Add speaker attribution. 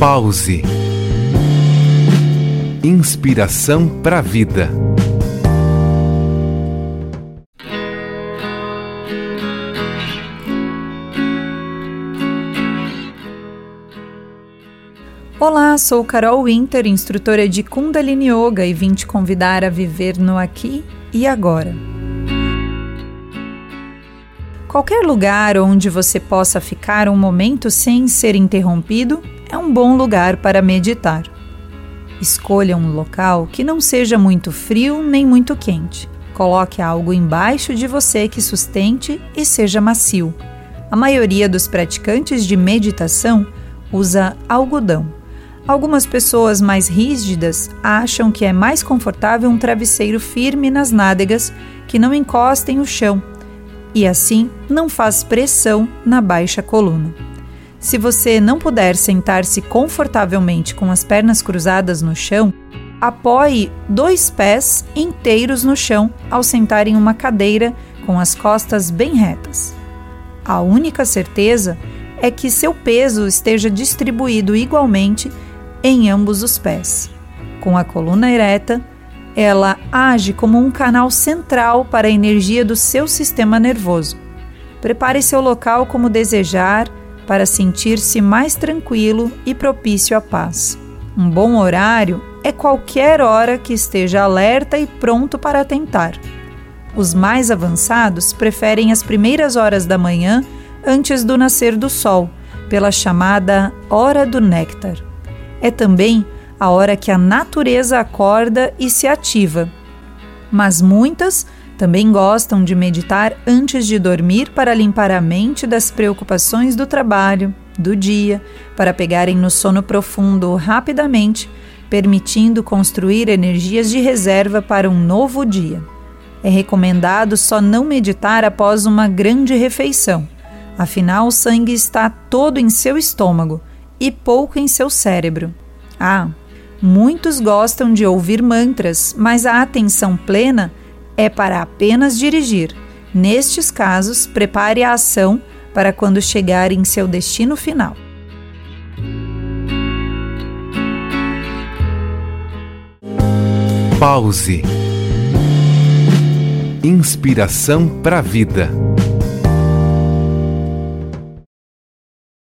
Speaker 1: Pause. Inspiração para a vida.
Speaker 2: Olá, sou Carol Winter, instrutora de Kundalini Yoga e vim te convidar a viver no aqui e agora. Qualquer lugar onde você possa ficar um momento sem ser interrompido é um bom lugar para meditar. Escolha um local que não seja muito frio nem muito quente. Coloque algo embaixo de você que sustente e seja macio. A maioria dos praticantes de meditação usa algodão Algumas pessoas mais rígidas acham que é mais confortável um travesseiro firme nas nádegas que não encostem o chão e assim não faz pressão na baixa coluna. Se você não puder sentar-se confortavelmente com as pernas cruzadas no chão, apoie dois pés inteiros no chão ao sentar em uma cadeira com as costas bem retas. A única certeza é que seu peso esteja distribuído igualmente em ambos os pés. Com a coluna ereta, ela age como um canal central para a energia do seu sistema nervoso. Prepare seu local como desejar para sentir-se mais tranquilo e propício à paz. Um bom horário é qualquer hora que esteja alerta e pronto para tentar. Os mais avançados preferem as primeiras horas da manhã antes do nascer do sol, pela chamada hora do néctar é também a hora que a natureza acorda e se ativa. Mas muitas também gostam de meditar antes de dormir para limpar a mente das preocupações do trabalho, do dia, para pegarem no sono profundo rapidamente, permitindo construir energias de reserva para um novo dia. É recomendado só não meditar após uma grande refeição, afinal, o sangue está todo em seu estômago e pouco em seu cérebro. Ah, muitos gostam de ouvir mantras, mas a atenção plena é para apenas dirigir. Nestes casos, prepare a ação para quando chegar em seu destino final.
Speaker 1: Pause. Inspiração para a vida.